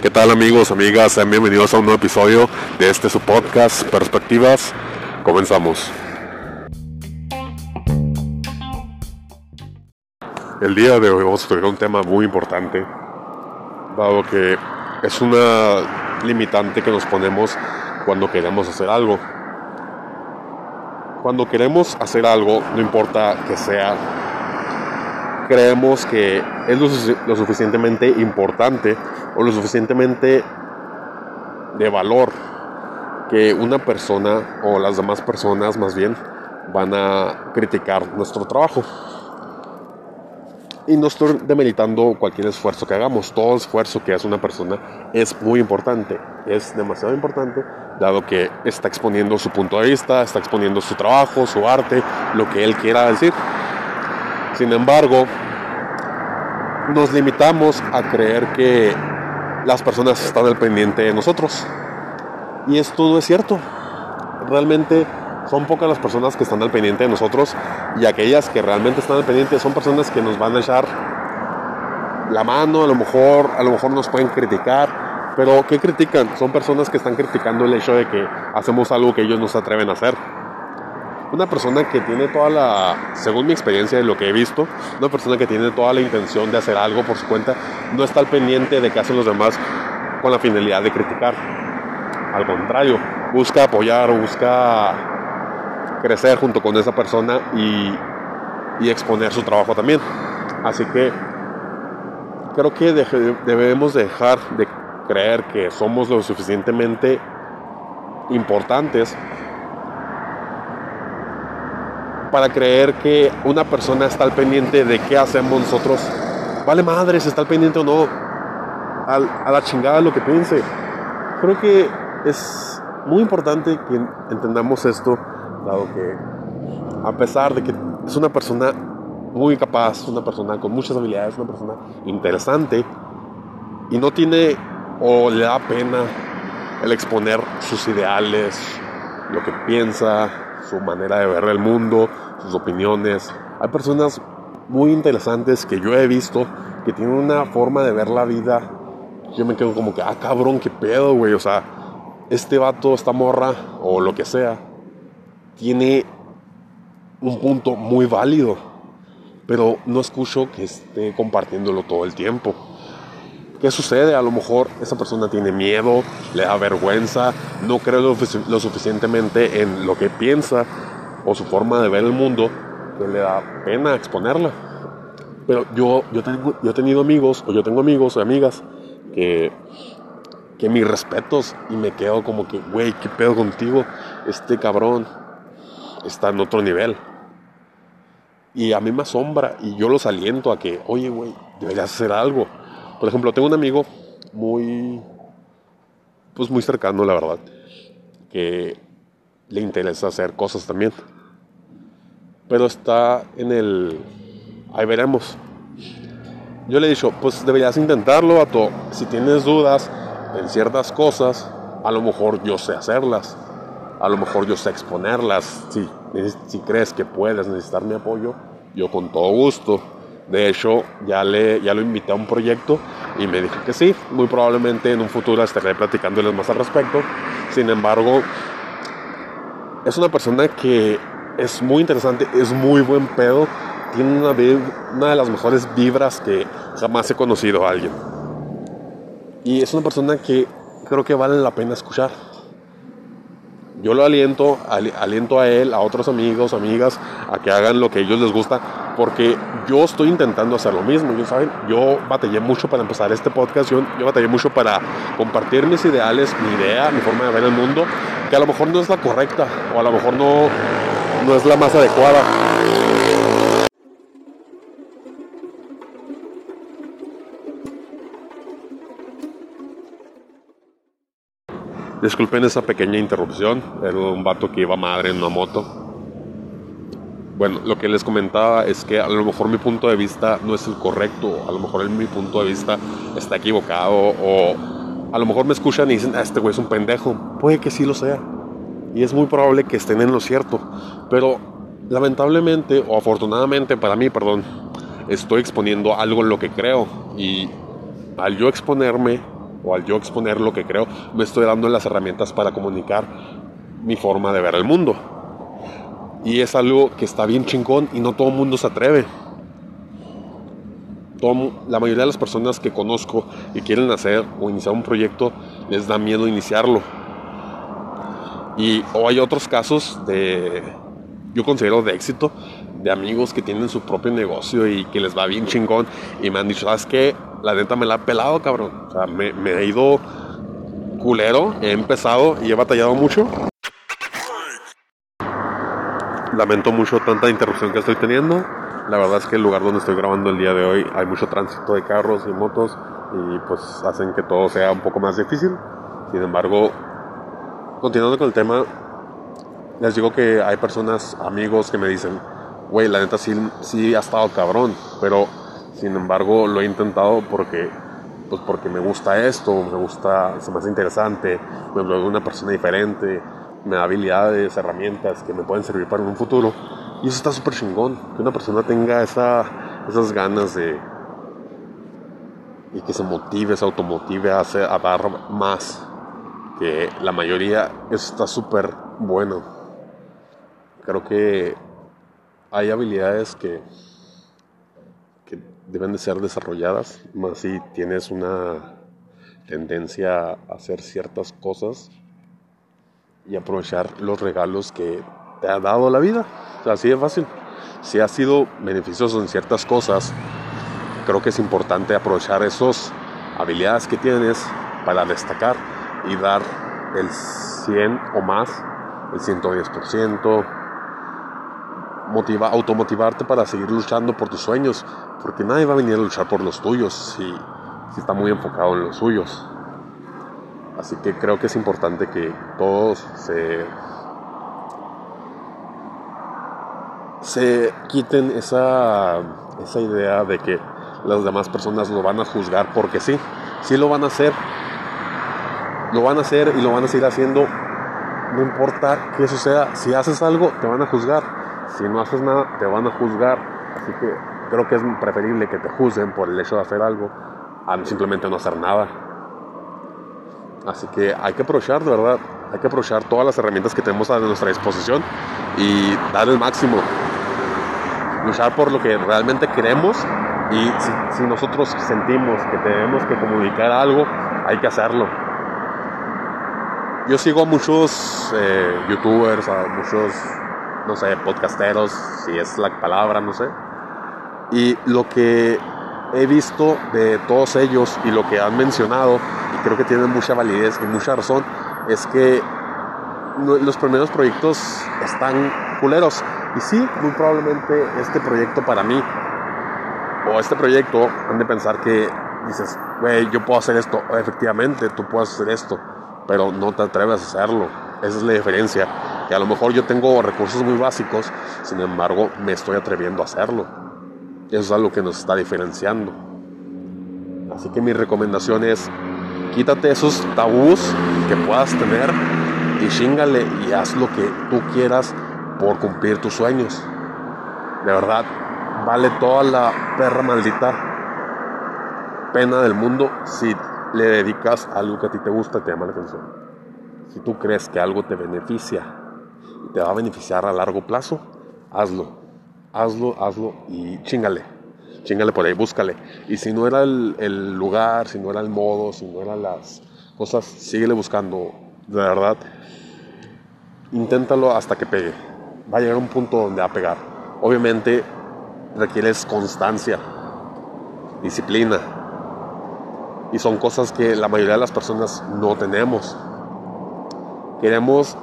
¿Qué tal amigos, amigas? Sean bienvenidos a un nuevo episodio de este su podcast Perspectivas. Comenzamos. El día de hoy vamos a tocar un tema muy importante, dado que es una limitante que nos ponemos cuando queremos hacer algo. Cuando queremos hacer algo, no importa que sea, creemos que es lo, suficientemente importante o lo suficientemente de valor que una persona o las demás personas más bien van a criticar nuestro trabajo. Y no estoy demeritando cualquier esfuerzo que hagamos. Todo esfuerzo que hace una persona es muy importante. Es demasiado importante dado que está exponiendo su punto de vista, está exponiendo su trabajo, su arte, lo que él quiera decir. Sin embargo, nos limitamos a creer que las personas están al pendiente de nosotros. Y esto no es cierto. Realmente son pocas las personas que están al pendiente de nosotros y aquellas que realmente están al pendiente son personas que nos van a echar la mano, a lo mejor, a lo mejor nos pueden criticar, pero ¿qué critican? Son personas que están criticando el hecho de que hacemos algo que ellos no se atreven a hacer. Una persona que tiene toda la, según mi experiencia de lo que he visto, una persona que tiene toda la intención de hacer algo por su cuenta, no está al pendiente de qué hacen los demás con la finalidad de criticar. Al contrario, busca apoyar busca crecer junto con esa persona y exponer su trabajo también. Así que creo que debemos dejar de creer que somos lo suficientemente importantes para creer que una persona está al pendiente de qué hacemos nosotros. Vale madre si está al pendiente o no. a la chingada lo que piense. Creo que es muy importante que entendamos esto, dado que a pesar de que es una persona muy capaz, una persona con muchas habilidades, una persona interesante, y no tiene o le da pena el exponer sus ideales, lo que piensa, su manera de ver el mundo, sus opiniones. Hay personas muy interesantes que yo he visto que tienen una forma de ver la vida. Yo me quedo como que, ah, cabrón, qué pedo, güey. O sea, este vato, esta morra, o lo que sea, tiene un punto muy válido. Pero no escucho que esté compartiéndolo todo el tiempo. ¿Qué sucede? A lo mejor esa persona tiene miedo, le da vergüenza, no cree lo, suficientemente en lo que piensa o su forma de ver el mundo que le da pena exponerla. Pero yo, yo, tengo, yo he tenido amigos, o yo tengo amigos o amigas que, que mis respetos y me quedo como que, güey, ¿qué pedo contigo? Este cabrón está en otro nivel. Y a mí me asombra y yo los aliento a que, oye, güey, deberías hacer algo por ejemplo, tengo un amigo muy, pues muy cercano, la verdad, que le interesa hacer cosas también. Pero está en el, ahí veremos. Yo le he dicho, pues deberías intentarlo, todo. Si tienes dudas en ciertas cosas, a lo mejor yo sé hacerlas. A lo mejor yo sé exponerlas. Si crees que puedes necesitar mi apoyo, yo con todo gusto. De hecho, ya, le, ya lo invité a un proyecto y me dijo que sí. Muy probablemente en un futuro estaré platicándoles más al respecto. Sin embargo, es una persona que es muy interesante, es muy buen pedo. Tiene una, una de las mejores vibras que jamás he conocido a alguien. Y es una persona que creo que vale la pena escuchar. Yo lo aliento, aliento a él, a otros amigos, amigas, a que hagan lo que a ellos les gusta, porque yo estoy intentando hacer lo mismo. Yo, ¿saben? yo batallé mucho para empezar este podcast, yo, yo batallé mucho para compartir mis ideales, mi idea, mi forma de ver el mundo, que a lo mejor no es la correcta o a lo mejor no, no es la más adecuada. Disculpen esa pequeña interrupción, era un vato que iba madre en una moto. Bueno, lo que les comentaba es que a lo mejor mi punto de vista no es el correcto, a lo mejor mi punto de vista está equivocado o a lo mejor me escuchan y dicen, ah, este güey es un pendejo. Puede que sí lo sea. Y es muy probable que estén en lo cierto. Pero lamentablemente o afortunadamente para mí, perdón, estoy exponiendo algo en lo que creo. Y al yo exponerme o al yo exponer lo que creo, me estoy dando las herramientas para comunicar mi forma de ver el mundo. Y es algo que está bien chingón y no todo el mundo se atreve. la mayoría de las personas que conozco y quieren hacer o iniciar un proyecto les da miedo iniciarlo. Y o hay otros casos de, yo considero de éxito, de amigos que tienen su propio negocio y que les va bien chingón y me han dicho, ¿sabes qué? La neta me la ha pelado, cabrón. O sea, me, me he ido culero, he empezado y he batallado mucho Lamento mucho tanta interrupción que estoy teniendo. La verdad es que el lugar donde estoy grabando el día de hoy hay mucho tránsito de carros y motos y pues hacen que todo sea un poco más difícil. Sin embargo, continuando con el tema, les digo que hay personas, amigos que me dicen, güey, la neta sí, sí ha estado cabrón, pero sin embargo lo he intentado porque pues porque me gusta esto, me gusta, se me hace interesante, me veo una persona diferente, me da habilidades, herramientas que me pueden servir para un futuro. Y eso está súper chingón, que una persona tenga esa, esas ganas de... y que se motive, se automotive a, hacer, a dar más. Que la mayoría, eso está súper bueno. Creo que hay habilidades que, que deben de ser desarrolladas, más si tienes una tendencia a hacer ciertas cosas y aprovechar los regalos que te ha dado la vida. así de fácil. Si has sido beneficioso en ciertas cosas, creo que es importante aprovechar esas habilidades que tienes para destacar y dar el 100 o más, el 110%. Motiva, automotivarte para seguir luchando por tus sueños, porque nadie va a venir a luchar por los tuyos si, si está muy enfocado en los suyos. Así que creo que es importante que todos se, se quiten esa, esa idea de que las demás personas lo van a juzgar porque sí, sí lo van a hacer, lo van a hacer y lo van a seguir haciendo, no importa qué suceda, si haces algo te van a juzgar, si no haces nada te van a juzgar, así que creo que es preferible que te juzguen por el hecho de hacer algo a simplemente no hacer nada. Así que hay que aprovechar, de verdad, hay que aprovechar todas las herramientas que tenemos a nuestra disposición y dar el máximo. Luchar por lo que realmente queremos y si, nosotros sentimos que tenemos que comunicar algo, hay que hacerlo. Yo sigo a muchos eh, youtubers, a muchos, no sé, podcasteros, si es la palabra, no sé. Y lo que he visto de todos ellos y lo que han mencionado creo que tienen mucha validez y mucha razón, es que los primeros proyectos están culeros. Y sí, muy probablemente este proyecto para mí, o este proyecto, han de pensar que dices, güey, yo puedo hacer esto. Efectivamente, tú puedes hacer esto, pero no te atreves a hacerlo. Esa es la diferencia. Que a lo mejor yo tengo recursos muy básicos, sin embargo, me estoy atreviendo a hacerlo. Eso es algo que nos está diferenciando. Así que mi recomendación es Quítate esos tabús que puedas tener y chingale y haz lo que tú quieras por cumplir tus sueños. De verdad, vale toda la perra maldita pena del mundo si le dedicas algo que a ti te gusta y te llama la atención. Si tú crees que algo te beneficia y te va a beneficiar a largo plazo, hazlo. Hazlo, hazlo y chingale chingale por ahí, búscale. Y si no era el, lugar, si no era el modo, si no eran las cosas, síguele buscando. De verdad, inténtalo hasta que pegue. Va a llegar un punto donde va a pegar. Obviamente requieres constancia, disciplina. Y son cosas que la mayoría de las personas no tenemos. Queremos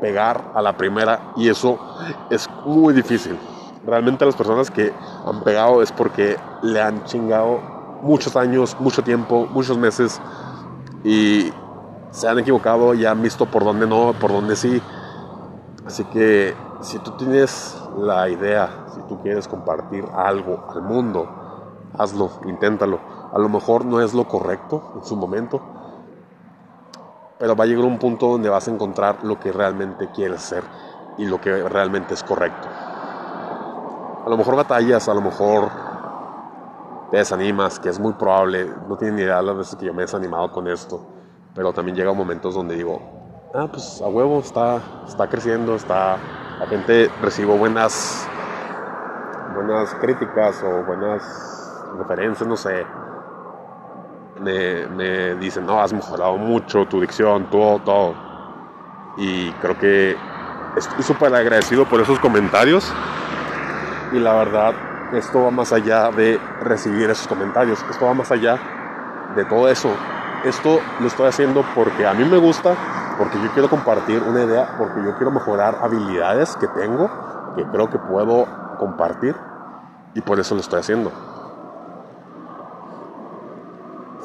pegar a la primera y eso es muy difícil realmente las personas que han pegado es porque le han chingado muchos años, mucho tiempo, muchos meses y se han equivocado y han visto por dónde no, por dónde sí. Así que si tú tienes la idea, si tú quieres compartir algo al mundo, hazlo, inténtalo. A lo mejor no es lo correcto en su momento, pero va a llegar un punto donde vas a encontrar lo que realmente quieres hacer y lo que realmente es correcto. A lo mejor batallas, a lo mejor te desanimas, que es muy probable, no tienes ni idea las veces que yo me he desanimado con esto, pero también llega momentos donde digo, ah, pues a huevo, está, está creciendo, está, la gente recibo buenas, buenas críticas o buenas referencias, no sé, me, dicen, no, has mejorado mucho tu dicción, todo, todo, y creo que estoy súper agradecido por esos comentarios, y la verdad, esto va más allá de recibir esos comentarios, esto va más allá de todo eso. Esto lo estoy haciendo porque a mí me gusta, porque yo quiero compartir una idea, porque yo quiero mejorar habilidades que tengo, que creo que puedo compartir y por eso lo estoy haciendo.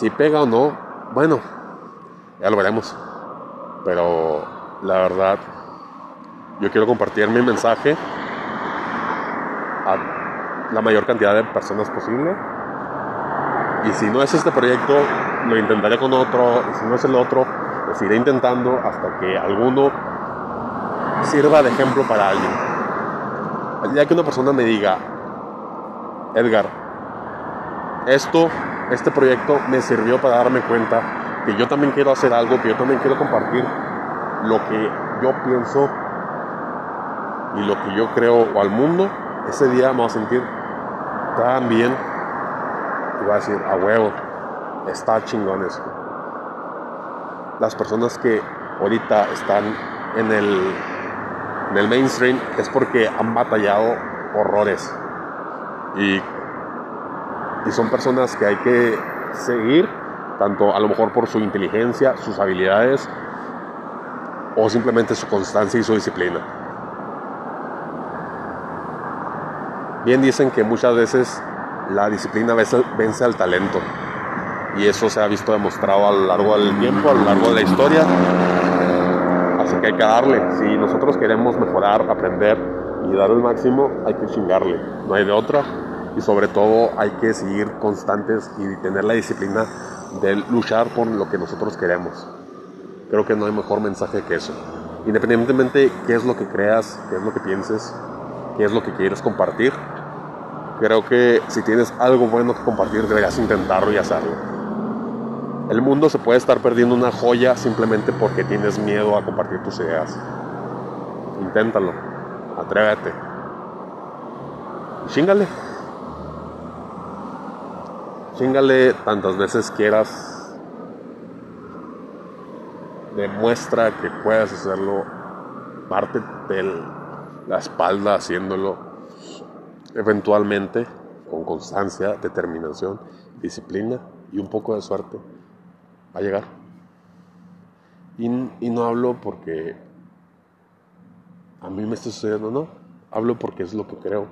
Si pega o no, bueno, ya lo veremos. Pero la verdad, yo quiero compartir mi mensaje a la mayor cantidad de personas posible. Y si no es este proyecto, lo intentaré con otro. Y si no es el otro, lo seguiré intentando hasta que alguno sirva de ejemplo para alguien. Ya que una persona me diga, Edgar, esto, este proyecto me sirvió para darme cuenta que yo también quiero hacer algo, que yo también quiero compartir lo que yo pienso y lo que yo creo al mundo, ese día voy a sentir tan bien y voy a decir, a huevo, está chingón eso. Las personas que ahorita están en el, en el mainstream es porque han batallado horrores. Y, y son personas que hay que seguir, tanto a lo mejor por su inteligencia, sus habilidades, o simplemente su constancia y su disciplina. Bien dicen que muchas veces la disciplina vence al talento y eso se ha visto demostrado a lo largo del tiempo, a lo largo de la historia. Así que hay que darle. Si nosotros queremos mejorar, aprender y dar el máximo, hay que chingarle. No hay de otra. Y sobre todo hay que seguir constantes y tener la disciplina de luchar por lo que nosotros queremos. Creo que no hay mejor mensaje que eso. Independientemente qué es lo que creas, qué es lo que pienses, qué es lo que quieres compartir, creo que si tienes algo bueno que compartir, deberías intentarlo y hacerlo. El mundo se puede estar perdiendo una joya simplemente porque tienes miedo a compartir tus ideas. Inténtalo, atrévete. Chingale. Chingale tantas veces quieras. Demuestra que puedes hacerlo. Parte de la espalda haciéndolo eventualmente, con constancia, determinación, disciplina y un poco de suerte, va a llegar. Y, no hablo porque a mí me esté sucediendo, no. Hablo porque es lo que creo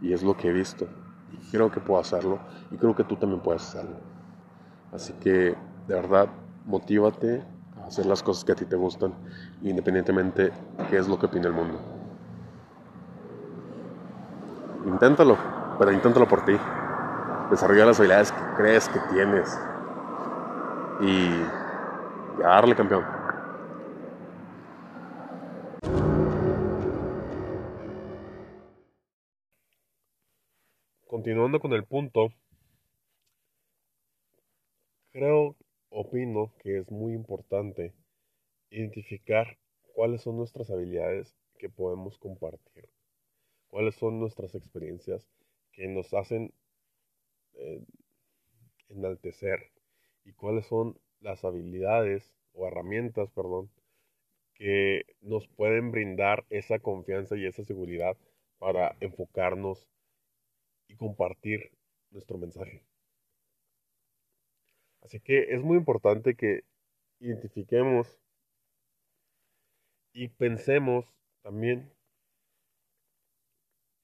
y es lo que he visto. Creo que puedo hacerlo y creo que tú también puedes hacerlo. Así que, de verdad, motívate a hacer las cosas que a ti te gustan, independientemente de qué es lo que opina el mundo. Inténtalo, pero inténtalo por ti. Desarrolla las habilidades que crees que tienes. Y, darle campeón. Continuando con el punto, creo, opino que es muy importante identificar cuáles son nuestras habilidades que podemos compartir cuáles son nuestras experiencias que nos hacen eh, enaltecer y cuáles son las habilidades o herramientas, perdón, que nos pueden brindar esa confianza y esa seguridad para enfocarnos y compartir nuestro mensaje. Así que es muy importante que identifiquemos y pensemos también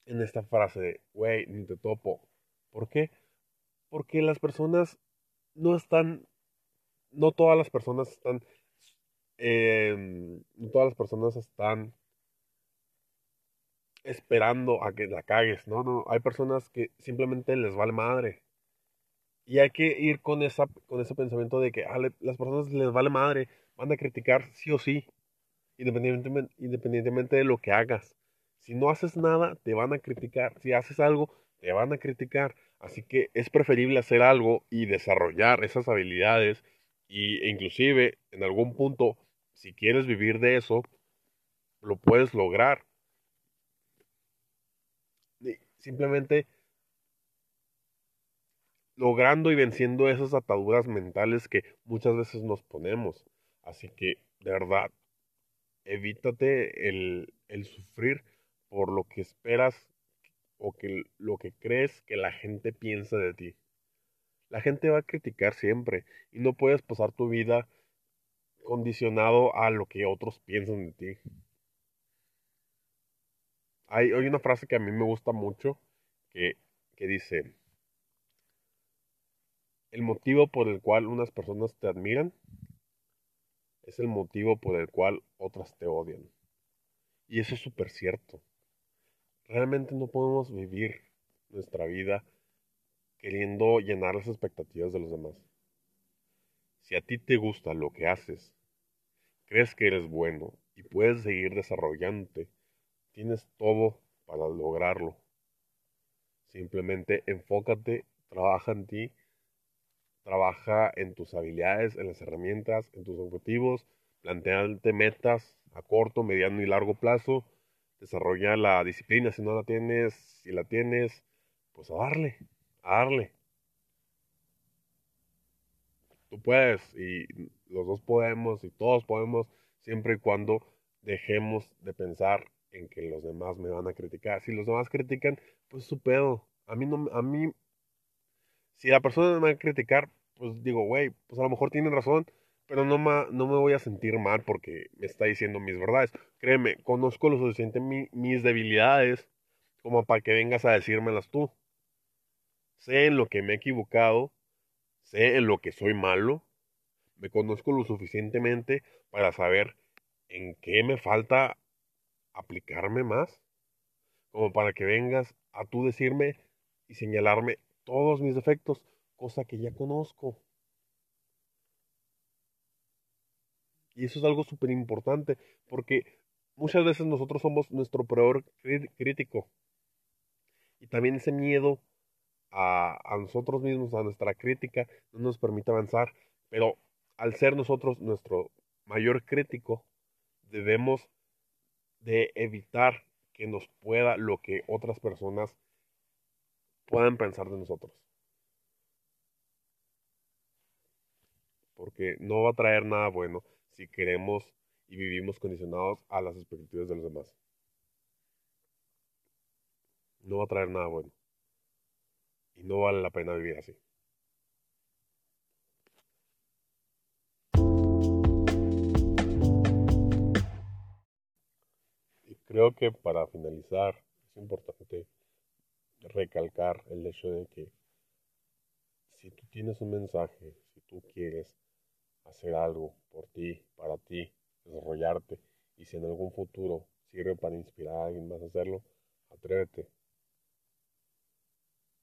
en esta frase de, güey, ni te topo. ¿Por qué? Porque las personas no están, no todas las personas están, em, no todas las personas están esperando a que la cagues, no, no, hay personas que simplemente les vale madre. Y hay que ir con, esa, con ese pensamiento de que ah, las personas les vale madre, van a criticar sí o sí, independientemente, independientemente de lo que hagas Si no haces nada, te van a criticar. Si haces algo, te van a criticar. Así que es preferible hacer algo y desarrollar esas habilidades y, e inclusive en algún punto, si quieres vivir de eso, lo puedes lograr. Simplemente logrando y venciendo esas ataduras mentales que muchas veces nos ponemos. Así que, de verdad, evítate el, el sufrir por lo que esperas o que lo que crees que la gente piensa de ti. La gente va a criticar siempre y no puedes pasar tu vida condicionado a lo que otros piensan de ti. Hay, hay una frase que a mí me gusta mucho que, que dice, el motivo por el cual unas personas te admiran es el motivo por el cual otras te odian. Y eso es súper cierto. Realmente no podemos vivir nuestra vida queriendo llenar las expectativas de los demás. Si a ti te gusta lo que haces, crees que eres bueno y puedes seguir desarrollándote, tienes todo para lograrlo. Simplemente enfócate, trabaja en ti, trabaja en tus habilidades, en las herramientas, en tus objetivos, plantearte metas a corto, mediano y largo plazo desarrolla la disciplina. Si no la tienes, si la tienes, pues a darle, a darle. Tú puedes y los dos podemos y todos podemos siempre y cuando dejemos de pensar en que los demás me van a criticar. Si los demás critican, pues su pedo. A mí no, a mí, si la persona me va a criticar, pues digo, güey, pues a lo mejor tienen razón, pero no, no me voy a sentir mal porque me está diciendo mis verdades. Créeme, conozco lo suficiente mis debilidades como para que vengas a decírmelas tú. Sé en lo que me he equivocado, sé en lo que soy malo, me conozco lo suficientemente para saber en qué me falta aplicarme más, como para que vengas a tú decirme y señalarme todos mis defectos, cosa que ya conozco. Y eso es algo súper importante, porque muchas veces nosotros somos nuestro peor crítico. Y también ese miedo a, a, nosotros mismos, a nuestra crítica, no nos permite avanzar. Pero al ser nosotros nuestro mayor crítico, debemos de evitar que nos pueda lo que otras personas puedan pensar de nosotros. Porque no va a traer nada bueno si queremos y vivimos condicionados a las expectativas de los demás. No va a traer nada bueno. Y no vale la pena vivir así. Creo que para finalizar es importante recalcar el hecho de que si tú tienes un mensaje, si tú quieres hacer algo por ti, para ti, desarrollarte y si en algún futuro sirve para inspirar a alguien más a hacerlo, atrévete.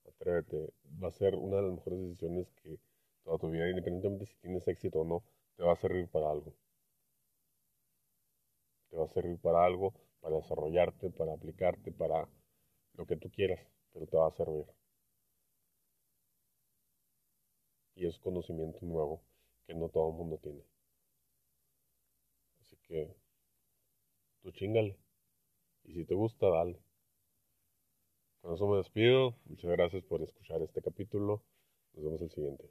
Atrévete. Va a ser una de las mejores decisiones que toda tu vida, independientemente si tienes éxito o no, te va a servir para algo. Te va a servir para algo, para desarrollarte, para aplicarte, para lo que tú quieras, pero te va a servir. Y es conocimiento nuevo que no todo el mundo tiene. Así que tú chingale. Y si te gusta, dale. Con eso me despido. Muchas gracias por escuchar este capítulo. Nos vemos el siguiente.